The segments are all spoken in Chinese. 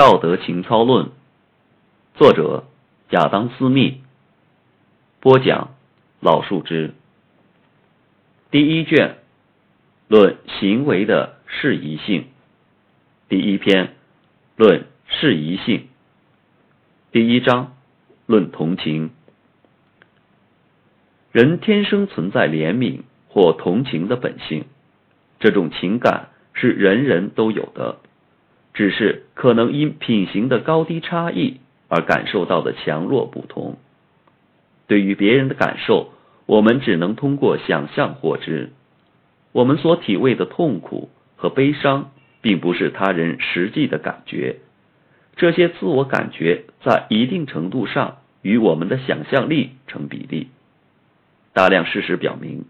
道德情操论》，作者亚当·斯密，播讲老树枝。第一卷，论行为的适宜性。第一篇，论适宜性。第一章，论同情。人天生存在怜悯或同情的本性，这种情感是人人都有的，只是可能因品行的高低差异而感受到的强弱不同。对于别人的感受，我们只能通过想象获知。我们所体味的痛苦和悲伤，并不是他人实际的感觉，这些自我感觉在一定程度上与我们的想象力成比例。大量事实表明，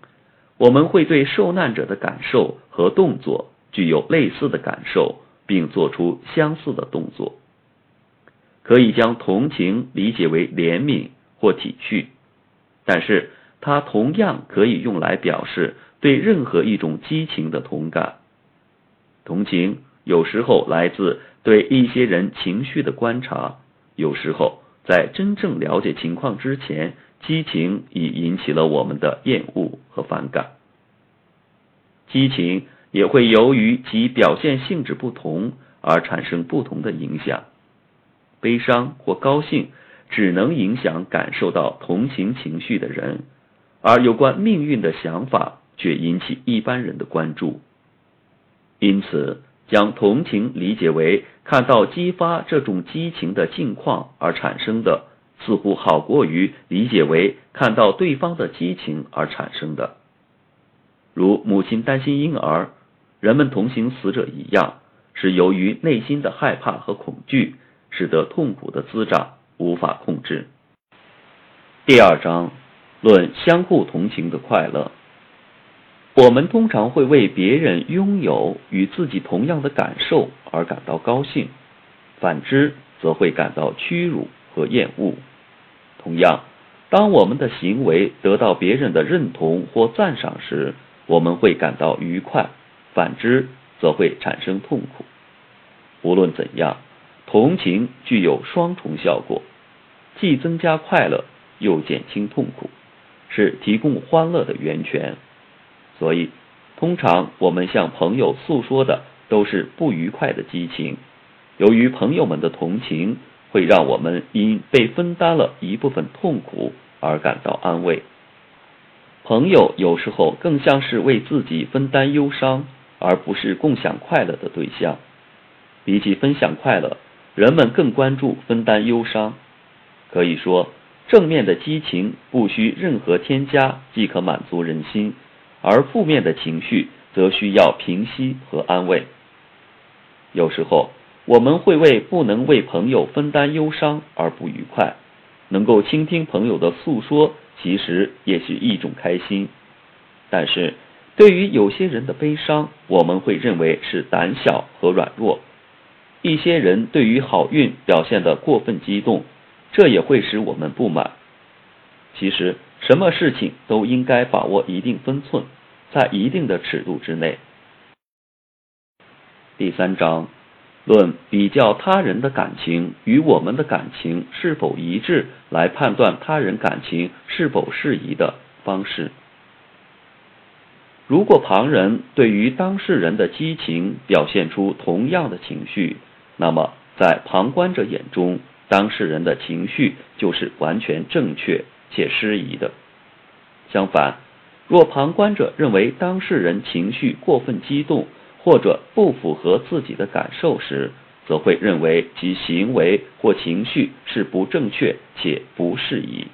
我们会对受难者的感受和动作具有类似的感受，并做出相似的动作。可以将同情理解为怜悯或体恤，但是它同样可以用来表示对任何一种激情的同感。同情有时候来自对一些人情绪的观察，有时候在真正了解情况之前。激情已引起了我们的厌恶和反感。激情也会由于其表现性质不同而产生不同的影响。悲伤或高兴只能影响感受到同情情绪的人，而有关命运的想法却引起一般人的关注。因此，将同情理解为看到激发这种激情的境况而产生的。似乎好过于理解为看到对方的激情而产生的，如母亲担心婴儿，人们同情死者一样，是由于内心的害怕和恐惧，使得痛苦的滋长无法控制。第二章论相互同情的快乐。我们通常会为别人拥有与自己同样的感受而感到高兴，反之则会感到屈辱和厌恶。同样，当我们的行为得到别人的认同或赞赏时，我们会感到愉快；反之，则会产生痛苦。无论怎样，同情具有双重效果，既增加快乐，又减轻痛苦，是提供欢乐的源泉。所以，通常我们向朋友诉说的都是不愉快的激情，由于朋友们的同情。会让我们因被分担了一部分痛苦而感到安慰。朋友有时候更像是为自己分担忧伤，而不是共享快乐的对象。比起分享快乐，人们更关注分担忧伤。可以说，正面的激情不需任何添加即可满足人心，而负面的情绪则需要平息和安慰。有时候。我们会为不能为朋友分担忧伤而不愉快，能够倾听朋友的诉说，其实也是一种开心。但是，对于有些人的悲伤，我们会认为是胆小和软弱。一些人对于好运表现得过分激动，这也会使我们不满。其实，什么事情都应该把握一定分寸，在一定的尺度之内。第三章。论比较他人的感情与我们的感情是否一致，来判断他人感情是否适宜的方式。如果旁人对于当事人的激情表现出同样的情绪，那么在旁观者眼中，当事人的情绪就是完全正确且适宜的。相反，若旁观者认为当事人情绪过分激动，或者不符合自己的感受时，则会认为其行为或情绪是不正确且不适宜。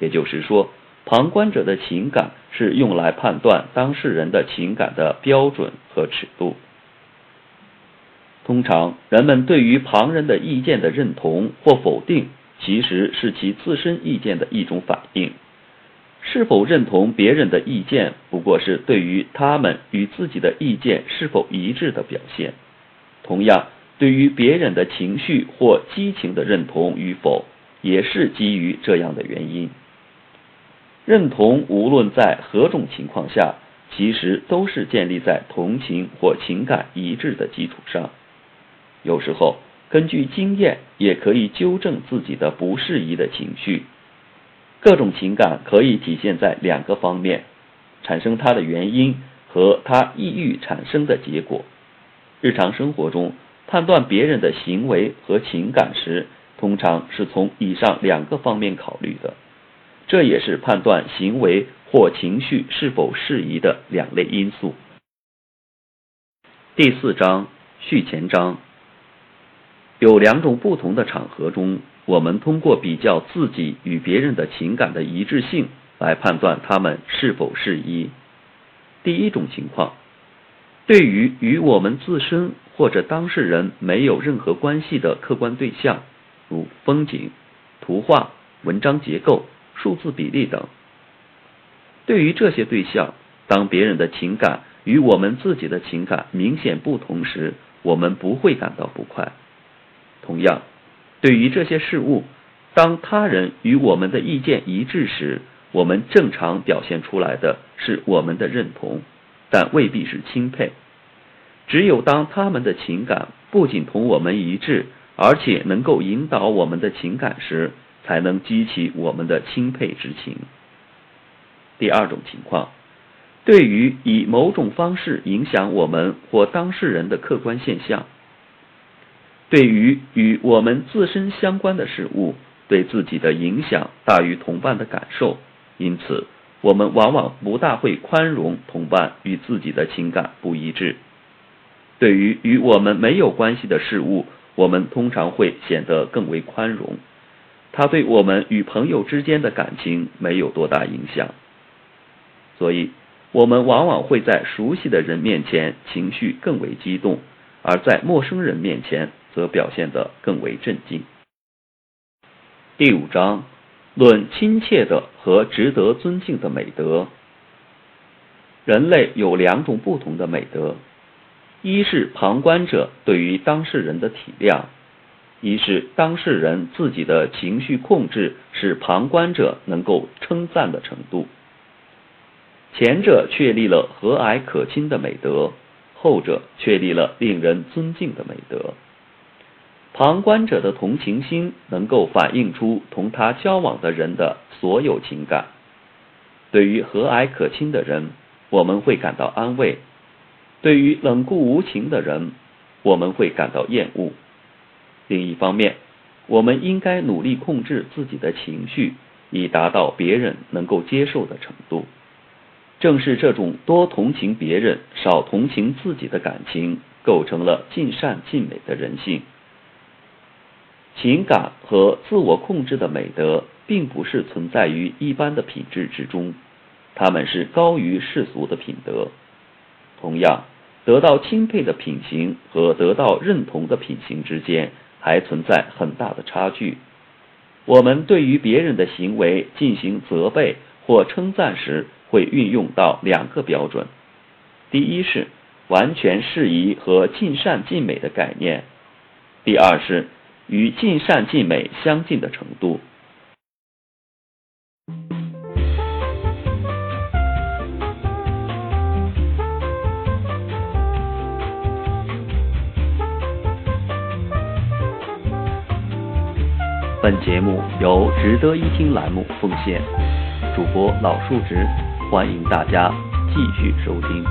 也就是说，旁观者的情感是用来判断当事人的情感的标准和尺度。通常，人们对于旁人的意见的认同或否定，其实是其自身意见的一种反应。是否认同别人的意见，不过是对于他们与自己的意见是否一致的表现。同样，对于别人的情绪或激情的认同与否，也是基于这样的原因。认同无论在何种情况下，其实都是建立在同情或情感一致的基础上。有时候，根据经验也可以纠正自己的不适宜的情绪。各种情感可以体现在两个方面：产生它的原因和它抑郁产生的结果。日常生活中，判断别人的行为和情感时，通常是从以上两个方面考虑的。这也是判断行为或情绪是否适宜的两类因素。第四章序前章有两种不同的场合中，我们通过比较自己与别人的情感的一致性来判断他们是否适宜。第一种情况，对于与我们自身或者当事人没有任何关系的客观对象，如风景、图画、文章结构。数字比例等。对于这些对象，当别人的情感与我们自己的情感明显不同时，我们不会感到不快。同样，对于这些事物，当他人与我们的意见一致时，我们正常表现出来的是我们的认同，但未必是钦佩。只有当他们的情感不仅同我们一致，而且能够引导我们的情感时，才能激起我们的钦佩之情。第二种情况，对于以某种方式影响我们或当事人的客观现象，对于与我们自身相关的事物，对自己的影响大于同伴的感受，因此我们往往不大会宽容同伴与自己的情感不一致。对于与我们没有关系的事物，我们通常会显得更为宽容。它对我们与朋友之间的感情没有多大影响，所以我们往往会在熟悉的人面前情绪更为激动，而在陌生人面前则表现得更为镇静。第五章论亲切的和值得尊敬的美德。人类有两种不同的美德，一是旁观者对于当事人的体谅。一是当事人自己的情绪控制是旁观者能够称赞的程度。前者确立了和蔼可亲的美德，后者确立了令人尊敬的美德。旁观者的同情心能够反映出同他交往的人的所有情感。对于和蔼可亲的人，我们会感到安慰；对于冷酷无情的人，我们会感到厌恶。另一方面，我们应该努力控制自己的情绪，以达到别人能够接受的程度。正是这种多同情别人、少同情自己的感情，构成了尽善尽美的人性。情感和自我控制的美德，并不是存在于一般的品质之中，他们是高于世俗的品德。同样，得到钦佩的品行和得到认同的品行之间。还存在很大的差距。我们对于别人的行为进行责备或称赞时，会运用到两个标准：第一是完全适宜和尽善尽美的概念；第二是与尽善尽美相近的程度。本节目由值得一听栏目奉献，主播老树直，欢迎大家继续收听。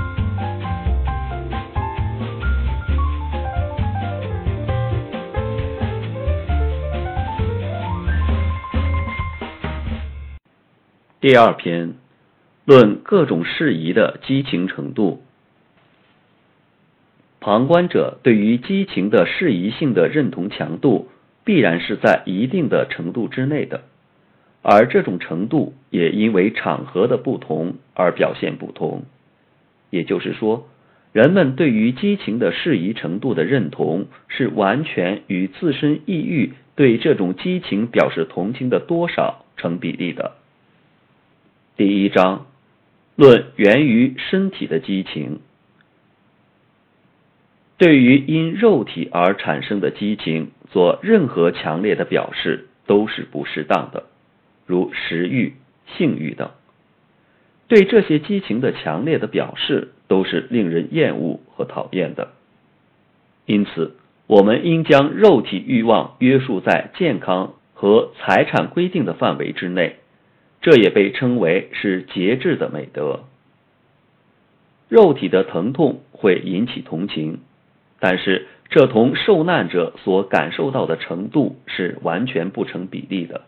第二篇，论各种事宜的激情程度。旁观者对于激情的适宜性的认同强度。必然是在一定的程度之内的，而这种程度也因为场合的不同而表现不同。也就是说，人们对于激情的适宜程度的认同是完全与自身抑郁对这种激情表示同情的多少成比例的。第一章论源于身体的激情。对于因肉体而产生的激情，做任何强烈的表示都是不适当的，如食欲、性欲等。对这些激情的强烈的表示都是令人厌恶和讨厌的。因此，我们应将肉体欲望约束在健康和财产规定的范围之内，这也被称为是节制的美德。肉体的疼痛会引起同情，但是这同受难者所感受到的程度是完全不成比例的。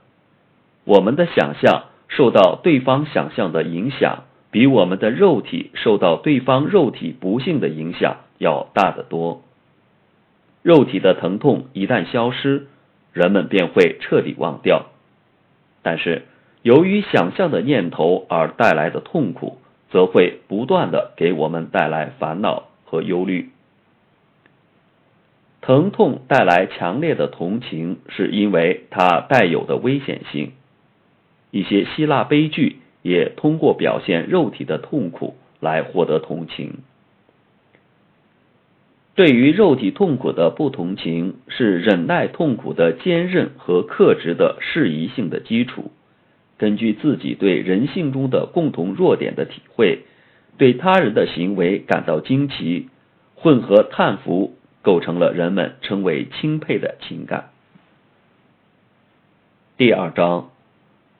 我们的想象受到对方想象的影响，比我们的肉体受到对方肉体不幸的影响要大得多。肉体的疼痛一旦消失，人们便会彻底忘掉。但是，由于想象的念头而带来的痛苦，则会不断的给我们带来烦恼和忧虑。疼痛带来强烈的同情，是因为它带有的危险性。一些希腊悲剧也通过表现肉体的痛苦来获得同情。对于肉体痛苦的不同情，是忍耐痛苦的坚韧和克制的适宜性的基础。根据自己对人性中的共同弱点的体会，对他人的行为感到惊奇，混合叹服，构成了人们称为钦佩的情感。第二章。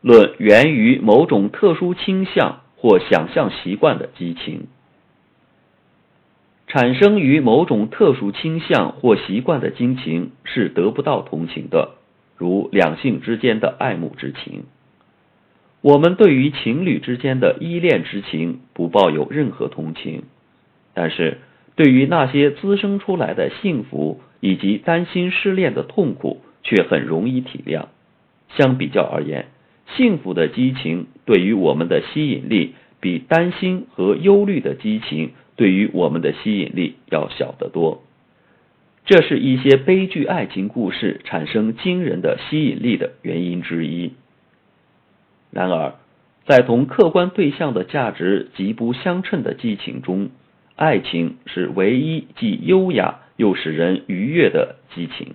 论源于某种特殊倾向或想象习惯的激情，产生于某种特殊倾向或习惯的激情是得不到同情的，如两性之间的爱慕之情。我们对于情侣之间的依恋之情不抱有任何同情，但是对于那些滋生出来的幸福以及担心失恋的痛苦却很容易体谅。相比较而言。幸福的激情对于我们的吸引力，比担心和忧虑的激情对于我们的吸引力要小得多。这是一些悲剧爱情故事产生惊人的吸引力的原因之一。然而，在同客观对象的价值极不相称的激情中，爱情是唯一既优雅又使人愉悦的激情。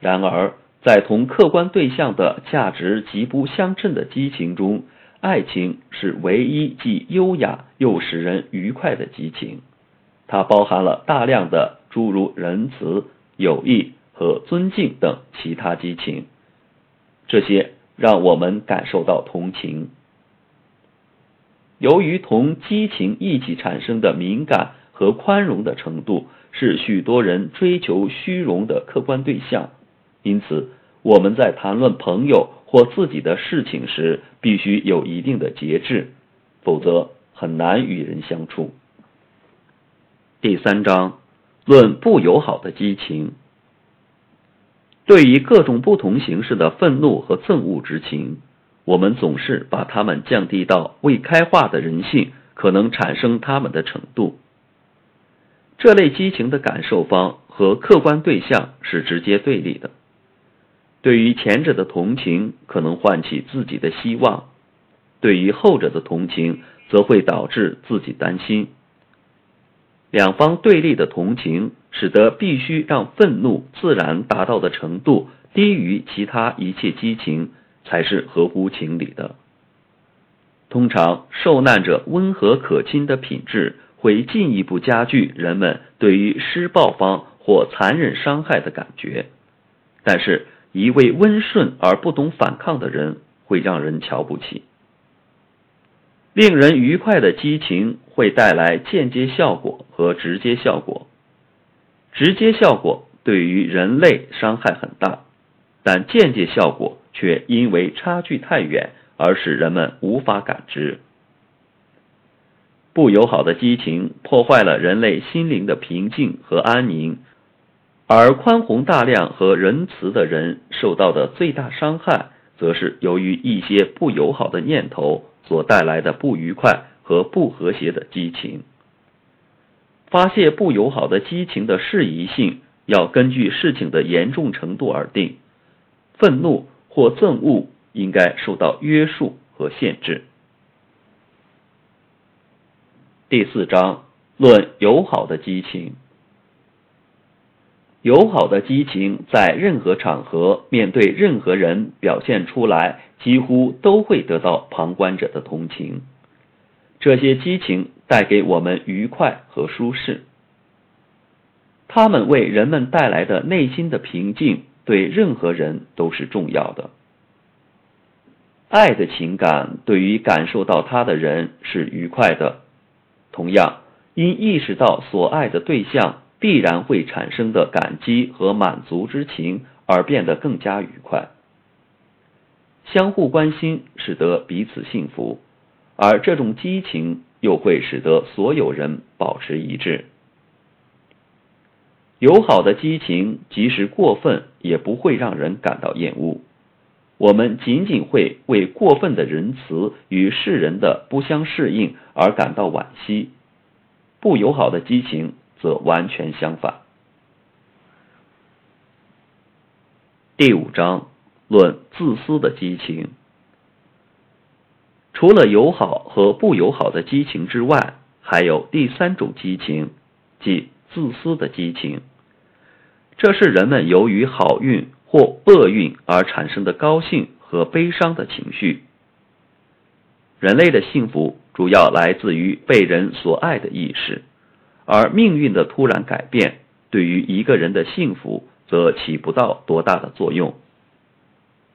然而。在同客观对象的价值极不相称的激情中，爱情是唯一既优雅又使人愉快的激情。它包含了大量的诸如仁慈、友谊和尊敬等其他激情，这些让我们感受到同情。由于同激情一起产生的敏感和宽容的程度是许多人追求虚荣的客观对象，因此。我们在谈论朋友或自己的事情时，必须有一定的节制，否则很难与人相处。第三章论不友好的激情。对于各种不同形式的愤怒和憎恶之情，我们总是把他们降低到未开化的人性可能产生他们的程度。这类激情的感受方和客观对象是直接对立的。对于前者的同情可能唤起自己的希望，对于后者的同情则会导致自己担心。两方对立的同情，使得必须让愤怒自然达到的程度低于其他一切激情，才是合乎情理的。通常，受难者温和可亲的品质会进一步加剧人们对于施暴方或残忍伤害的感觉，但是。一位温顺而不懂反抗的人会让人瞧不起。令人愉快的激情会带来间接效果和直接效果。直接效果对于人类伤害很大，但间接效果却因为差距太远而使人们无法感知。不友好的激情破坏了人类心灵的平静和安宁。而宽宏大量和仁慈的人受到的最大伤害，则是由于一些不友好的念头所带来的不愉快和不和谐的激情。发泄不友好的激情的适宜性要根据事情的严重程度而定，愤怒或憎恶应该受到约束和限制。第四章论友好的激情。友好的激情在任何场合面对任何人表现出来，几乎都会得到旁观者的同情。这些激情带给我们愉快和舒适。他们为人们带来的内心的平静，对任何人都是重要的。爱的情感对于感受到它的人是愉快的，同样，因意识到所爱的对象必然会产生的感激和满足之情而变得更加愉快。相互关心使得彼此幸福，而这种激情又会使得所有人保持一致。友好的激情即使过分，也不会让人感到厌恶。我们仅仅会为过分的仁慈与世人的不相适应而感到惋惜，不友好的激情则完全相反。第五章论自私的激情。除了友好和不友好的激情之外，还有第三种激情，即自私的激情。这是人们由于好运。或厄运而产生的高兴和悲伤的情绪。人类的幸福主要来自于被人所爱的意识，而命运的突然改变对于一个人的幸福则起不到多大的作用。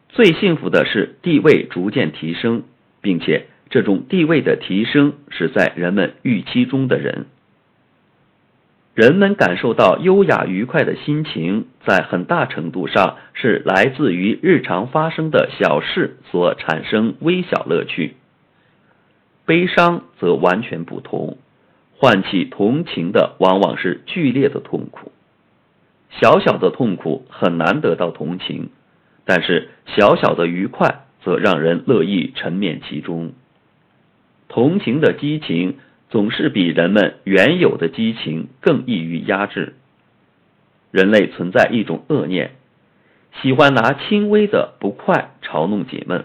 最幸福的是地位逐渐提升，并且这种地位的提升是在人们预期中的人。人们感受到优雅愉快的心情，在很大程度上是来自于日常发生的小事所产生微小乐趣。悲伤则完全不同，唤起同情的往往是剧烈的痛苦。小小的痛苦很难得到同情，但是小小的愉快则让人乐意沉湎其中。同情的激情。总是比人们原有的激情更易于压制。人类存在一种恶念，喜欢拿轻微的不快嘲弄解闷；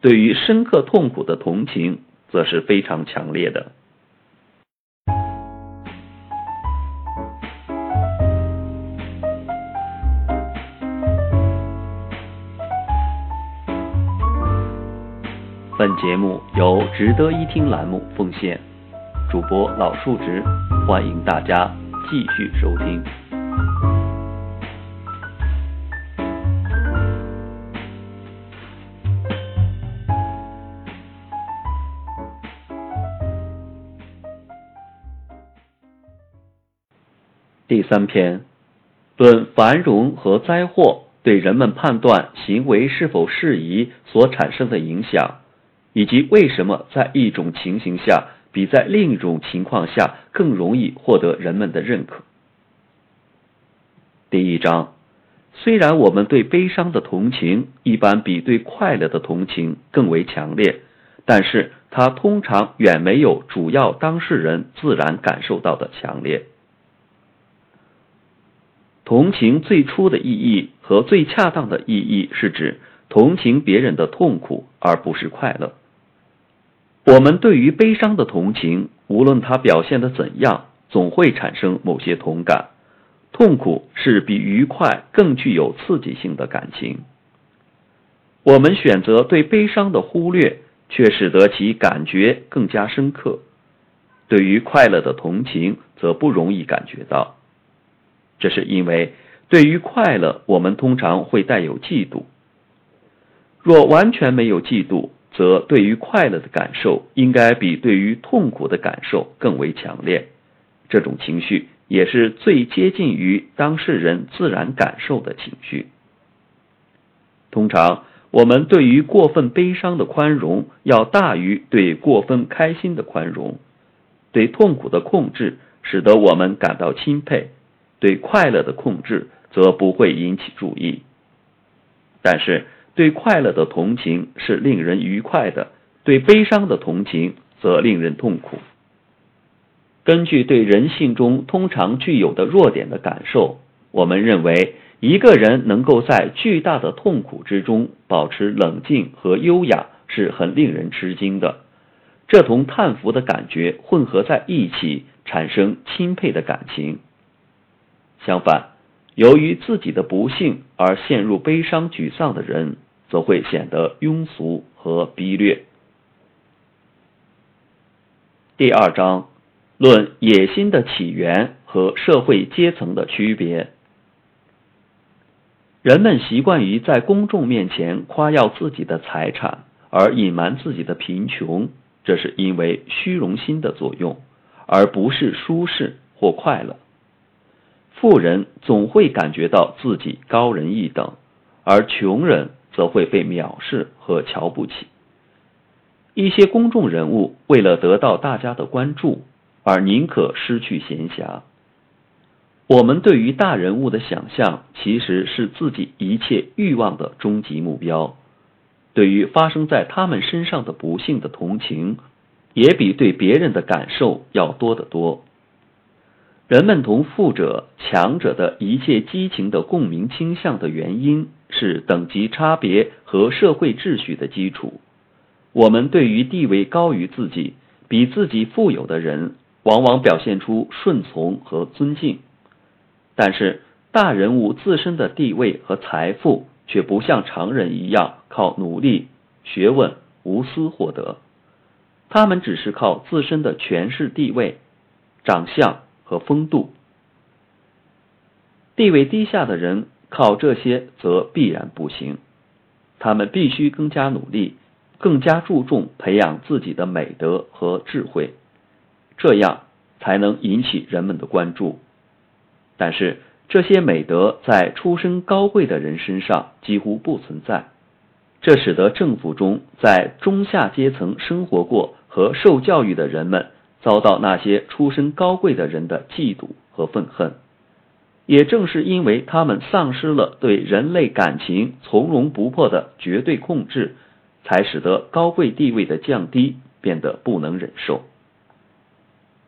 对于深刻痛苦的同情，则是非常强烈的。本节目由值得一听栏目奉献。主播老树直，欢迎大家继续收听。第三篇，论繁荣和灾祸对人们判断行为是否适宜所产生的影响，以及为什么在一种情形下。比在另一种情况下更容易获得人们的认可。第一章，虽然我们对悲伤的同情一般比对快乐的同情更为强烈，但是它通常远没有主要当事人自然感受到的强烈。同情最初的意义和最恰当的意义是指同情别人的痛苦，而不是快乐。我们对于悲伤的同情，无论它表现的怎样，总会产生某些同感。痛苦是比愉快更具有刺激性的感情。我们选择对悲伤的忽略，却使得其感觉更加深刻。对于快乐的同情，则不容易感觉到。这是因为，对于快乐，我们通常会带有嫉妒。若完全没有嫉妒，则对于快乐的感受应该比对于痛苦的感受更为强烈，这种情绪也是最接近于当事人自然感受的情绪。通常，我们对于过分悲伤的宽容要大于对过分开心的宽容。对痛苦的控制使得我们感到钦佩，对快乐的控制则不会引起注意。但是，对快乐的同情是令人愉快的，对悲伤的同情则令人痛苦。根据对人性中通常具有的弱点的感受，我们认为一个人能够在巨大的痛苦之中保持冷静和优雅是很令人吃惊的。这同叹服的感觉混合在一起，产生钦佩的感情。相反。由于自己的不幸而陷入悲伤沮丧的人，则会显得庸俗和卑劣。第二章论野心的起源和社会阶层的区别。人们习惯于在公众面前夸耀自己的财产，而隐瞒自己的贫穷，这是因为虚荣心的作用，而不是舒适或快乐。富人总会感觉到自己高人一等，而穷人则会被藐视和瞧不起。一些公众人物为了得到大家的关注，而宁可失去闲暇。我们对于大人物的想象，其实是自己一切欲望的终极目标。对于发生在他们身上的不幸的同情，也比对别人的感受要多得多。人们同富者、强者的一切激情的共鸣倾向的原因，是等级差别和社会秩序的基础。我们对于地位高于自己、比自己富有的人，往往表现出顺从和尊敬。但是，大人物自身的地位和财富却不像常人一样靠努力、学问、无私获得，他们只是靠自身的权势、地位、长相和风度。地位低下的人靠这些则必然不行，他们必须更加努力，更加注重培养自己的美德和智慧，这样才能引起人们的关注。但是这些美德在出身高贵的人身上几乎不存在，这使得政府中在中下阶层生活过和受教育的人们遭到那些出身高贵的人的嫉妒和愤恨。也正是因为他们丧失了对人类感情从容不迫的绝对控制，才使得高贵地位的降低变得不能忍受。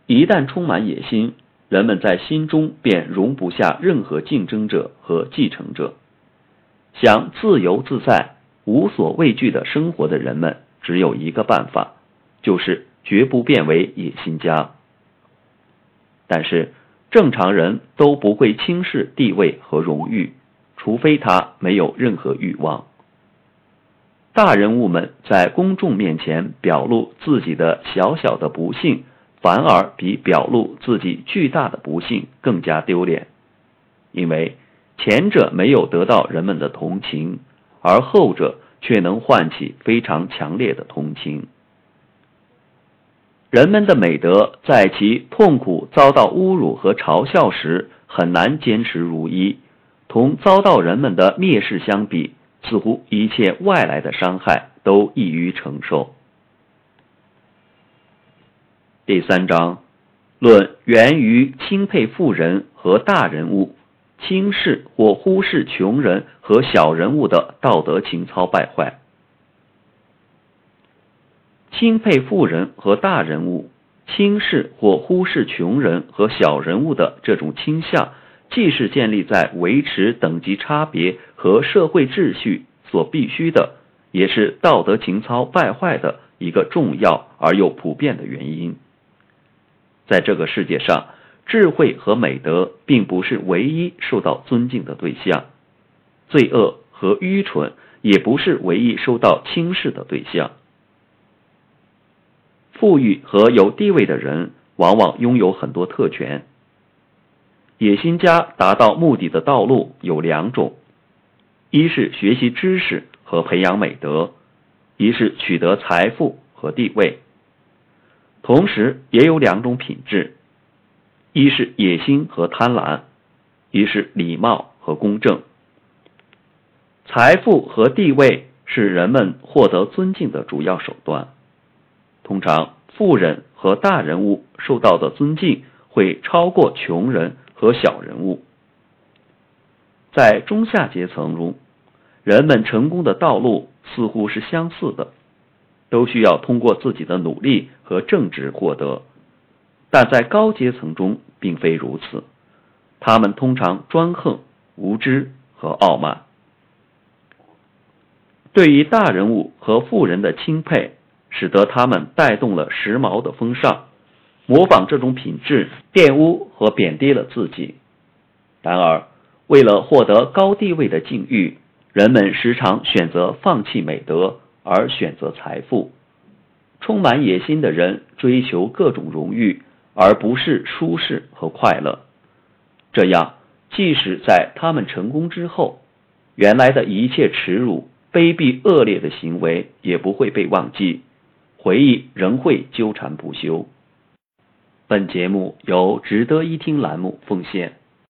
一旦充满野心。人们在心中便容不下任何竞争者和继承者。想自由自在、无所畏惧的生活的人们，只有一个办法，就是绝不变为野心家。但是，正常人都不会轻视地位和荣誉，除非他没有任何欲望。大人物们在公众面前表露自己的小小的不幸。反而比表露自己巨大的不幸更加丢脸，因为前者没有得到人们的同情，而后者却能唤起非常强烈的同情。人们的美德在其痛苦遭到侮辱和嘲笑时很难坚持如一，同遭到人们的蔑视相比，似乎一切外来的伤害都易于承受。第三章，论源于钦佩富人和大人物，轻视或忽视穷人和小人物的道德情操败坏。钦佩富人和大人物，轻视或忽视穷人和小人物的这种倾向，既是建立在维持等级差别和社会秩序所必须的，也是道德情操败坏的一个重要而又普遍的原因。在这个世界上，智慧和美德并不是唯一受到尊敬的对象，罪恶和愚蠢也不是唯一受到轻视的对象。富裕和有地位的人往往拥有很多特权。野心家达到目的的道路有两种：一是学习知识和培养美德，一是取得财富和地位。同时也有两种品质，一是野心和贪婪，一是礼貌和公正。财富和地位是人们获得尊敬的主要手段。通常，富人和大人物受到的尊敬会超过穷人和小人物。在中下阶层中，人们成功的道路似乎是相似的。都需要通过自己的努力和正直获得，但在高阶层中并非如此。他们通常专横、无知和傲慢。对于大人物和富人的钦佩，使得他们带动了时髦的风尚，模仿这种品质，玷污和贬低了自己。然而，为了获得高地位的境遇，人们时常选择放弃美德。而选择财富，充满野心的人追求各种荣誉，而不是舒适和快乐。这样，即使在他们成功之后，原来的一切耻辱、卑鄙、恶劣的行为也不会被忘记，回忆仍会纠缠不休。本节目由值得一听栏目奉献。